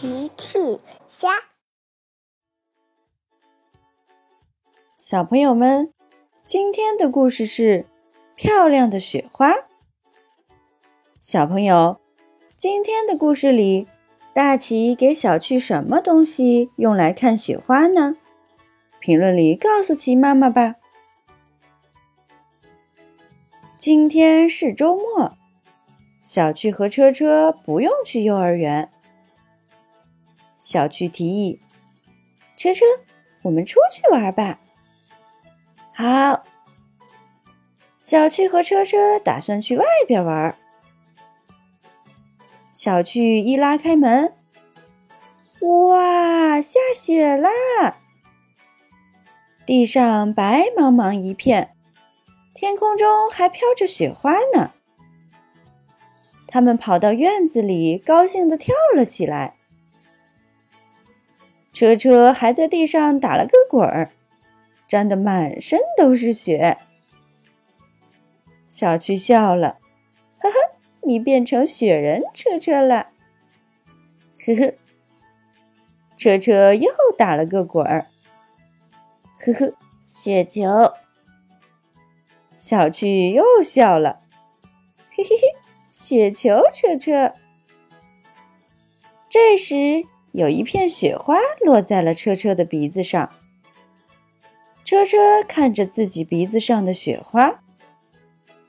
奇趣虾，小朋友们，今天的故事是漂亮的雪花。小朋友，今天的故事里，大奇给小趣什么东西用来看雪花呢？评论里告诉奇妈妈吧。今天是周末，小趣和车车不用去幼儿园。小趣提议：“车车，我们出去玩吧。”好，小趣和车车打算去外边玩。小趣一拉开门，哇，下雪啦！地上白茫茫一片，天空中还飘着雪花呢。他们跑到院子里，高兴地跳了起来。车车还在地上打了个滚儿，沾得满身都是雪。小趣笑了，呵呵，你变成雪人车车了。呵呵，车车又打了个滚儿，呵呵，雪球。小趣又笑了，嘿嘿嘿，雪球车车。这时。有一片雪花落在了车车的鼻子上。车车看着自己鼻子上的雪花，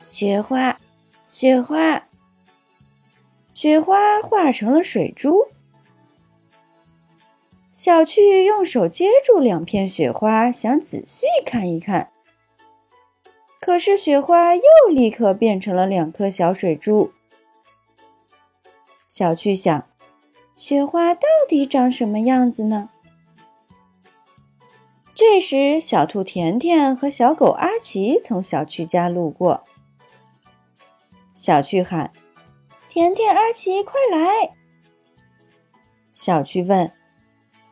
雪花，雪花，雪花化成了水珠。小趣用手接住两片雪花，想仔细看一看，可是雪花又立刻变成了两颗小水珠。小趣想。雪花到底长什么样子呢？这时，小兔甜甜和小狗阿奇从小区家路过。小趣喊：“甜甜、阿奇，快来！”小趣问：“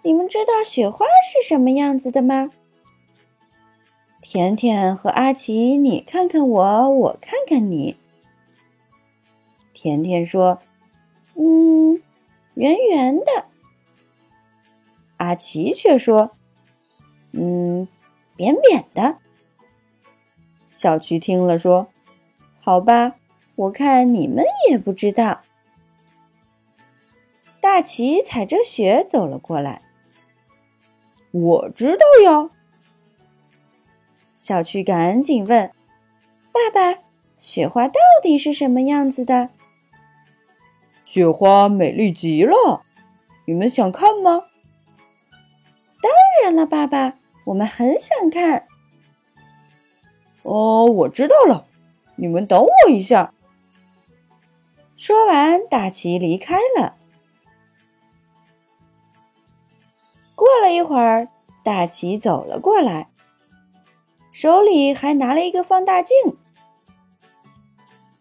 你们知道雪花是什么样子的吗？”甜甜和阿奇，你看看我，我看看你。甜甜说：“嗯。”圆圆的，阿奇却说：“嗯，扁扁的。”小趣听了说：“好吧，我看你们也不知道。”大奇踩着雪走了过来。“我知道呀。”小趣赶紧问：“爸爸，雪花到底是什么样子的？”雪花美丽极了，你们想看吗？当然了，爸爸，我们很想看。哦，我知道了，你们等我一下。说完，大奇离开了。过了一会儿，大奇走了过来，手里还拿了一个放大镜。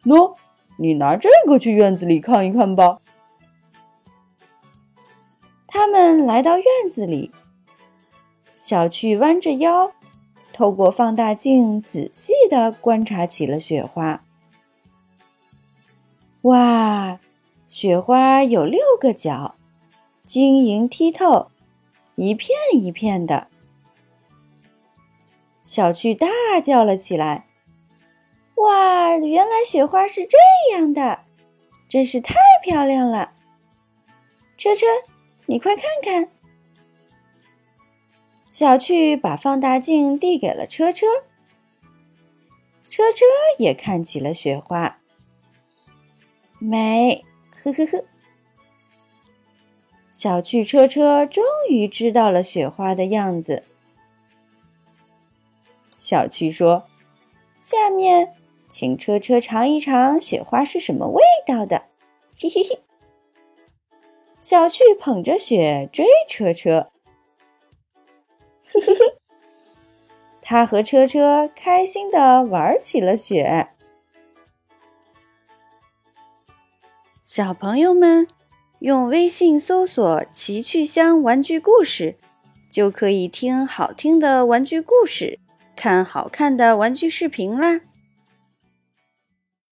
喏。你拿这个去院子里看一看吧。他们来到院子里，小趣弯着腰，透过放大镜仔细的观察起了雪花。哇，雪花有六个角，晶莹剔透，一片一片的。小趣大叫了起来。哇，原来雪花是这样的，真是太漂亮了！车车，你快看看。小趣把放大镜递给了车车，车车也看起了雪花，美，呵呵呵。小趣、车车终于知道了雪花的样子。小趣说：“下面。”请车车尝一尝雪花是什么味道的，嘿嘿嘿。小趣捧着雪追车车，嘿嘿嘿。他和车车开心的玩起了雪。小朋友们，用微信搜索“奇趣箱玩具故事”，就可以听好听的玩具故事，看好看的玩具视频啦。